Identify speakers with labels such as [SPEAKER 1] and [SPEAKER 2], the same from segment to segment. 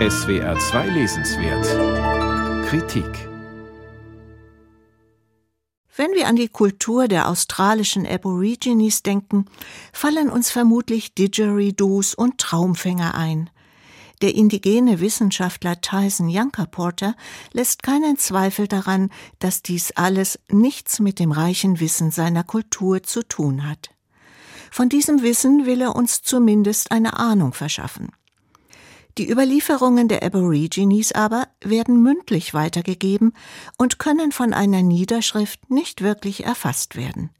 [SPEAKER 1] SWR 2 Lesenswert Kritik
[SPEAKER 2] Wenn wir an die Kultur der australischen Aborigines denken, fallen uns vermutlich Didgeridoos und Traumfänger ein. Der indigene Wissenschaftler Tyson Yunkaporta lässt keinen Zweifel daran, dass dies alles nichts mit dem reichen Wissen seiner Kultur zu tun hat. Von diesem Wissen will er uns zumindest eine Ahnung verschaffen. Die Überlieferungen der Aborigines aber werden mündlich weitergegeben und können von einer Niederschrift nicht wirklich erfasst werden.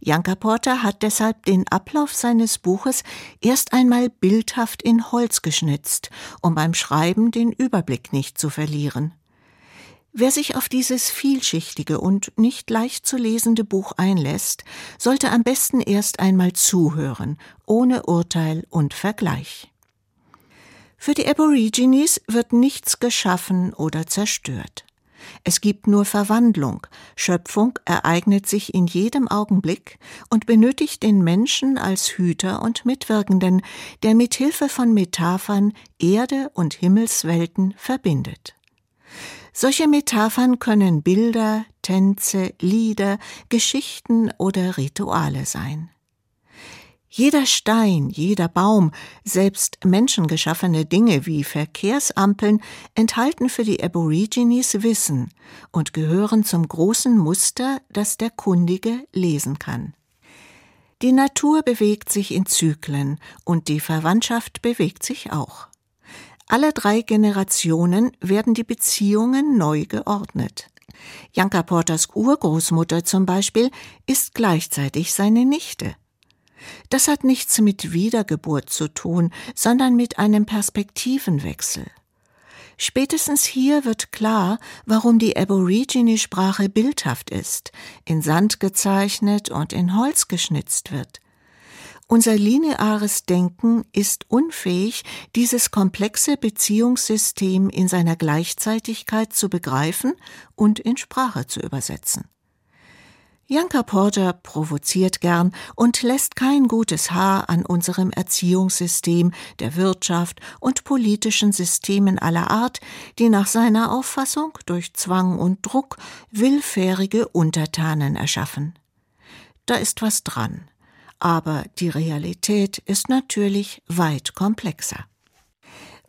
[SPEAKER 2] Janka Porter hat deshalb den Ablauf seines Buches erst einmal bildhaft in Holz geschnitzt, um beim Schreiben den Überblick nicht zu verlieren. Wer sich auf dieses vielschichtige und nicht leicht zu lesende Buch einlässt, sollte am besten erst einmal zuhören, ohne Urteil und Vergleich. Für die Aborigines wird nichts geschaffen oder zerstört. Es gibt nur Verwandlung. Schöpfung ereignet sich in jedem Augenblick und benötigt den Menschen als Hüter und Mitwirkenden, der mit Hilfe von Metaphern Erde und Himmelswelten verbindet. Solche Metaphern können Bilder, Tänze, Lieder, Geschichten oder Rituale sein. Jeder Stein, jeder Baum, selbst menschengeschaffene Dinge wie Verkehrsampeln enthalten für die Aborigines Wissen und gehören zum großen Muster, das der Kundige lesen kann. Die Natur bewegt sich in Zyklen und die Verwandtschaft bewegt sich auch. Alle drei Generationen werden die Beziehungen neu geordnet. Janka Porters Urgroßmutter zum Beispiel ist gleichzeitig seine Nichte. Das hat nichts mit Wiedergeburt zu tun, sondern mit einem Perspektivenwechsel. Spätestens hier wird klar, warum die Aborigine-Sprache bildhaft ist, in Sand gezeichnet und in Holz geschnitzt wird. Unser lineares Denken ist unfähig, dieses komplexe Beziehungssystem in seiner Gleichzeitigkeit zu begreifen und in Sprache zu übersetzen. Janka Porter provoziert gern und lässt kein gutes Haar an unserem Erziehungssystem, der Wirtschaft und politischen Systemen aller Art, die nach seiner Auffassung durch Zwang und Druck willfährige Untertanen erschaffen. Da ist was dran aber die Realität ist natürlich weit komplexer.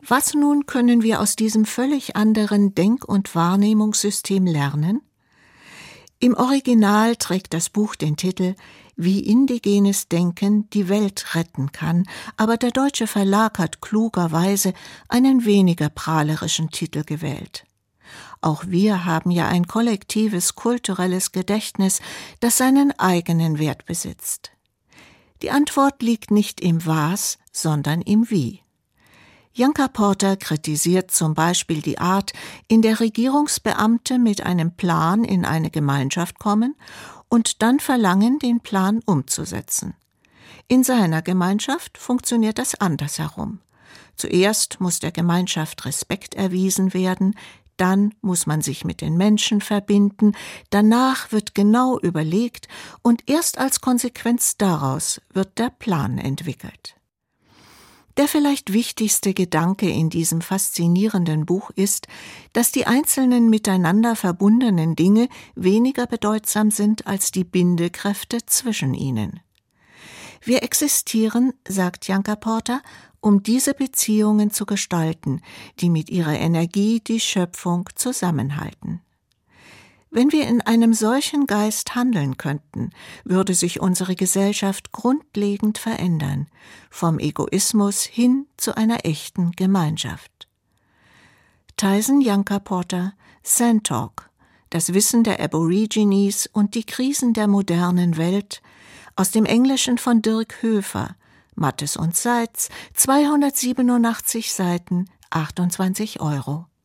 [SPEAKER 2] Was nun können wir aus diesem völlig anderen Denk- und Wahrnehmungssystem lernen? Im Original trägt das Buch den Titel Wie indigenes Denken die Welt retten kann, aber der deutsche Verlag hat klugerweise einen weniger prahlerischen Titel gewählt. Auch wir haben ja ein kollektives kulturelles Gedächtnis, das seinen eigenen Wert besitzt. Die Antwort liegt nicht im Was, sondern im Wie. Janka Porter kritisiert zum Beispiel die Art, in der Regierungsbeamte mit einem Plan in eine Gemeinschaft kommen und dann verlangen, den Plan umzusetzen. In seiner Gemeinschaft funktioniert das andersherum. Zuerst muss der Gemeinschaft Respekt erwiesen werden, dann muss man sich mit den Menschen verbinden, danach wird genau überlegt und erst als Konsequenz daraus wird der Plan entwickelt. Der vielleicht wichtigste Gedanke in diesem faszinierenden Buch ist, dass die einzelnen miteinander verbundenen Dinge weniger bedeutsam sind als die Bindekräfte zwischen ihnen. Wir existieren, sagt Janka Porter, um diese Beziehungen zu gestalten, die mit ihrer Energie die Schöpfung zusammenhalten. Wenn wir in einem solchen Geist handeln könnten, würde sich unsere Gesellschaft grundlegend verändern, vom Egoismus hin zu einer echten Gemeinschaft. Tyson Janka Porter, Sand Talk, das Wissen der Aborigines und die Krisen der modernen Welt, aus dem Englischen von Dirk Höfer, Mattes und Seitz, 287 Seiten, 28 Euro.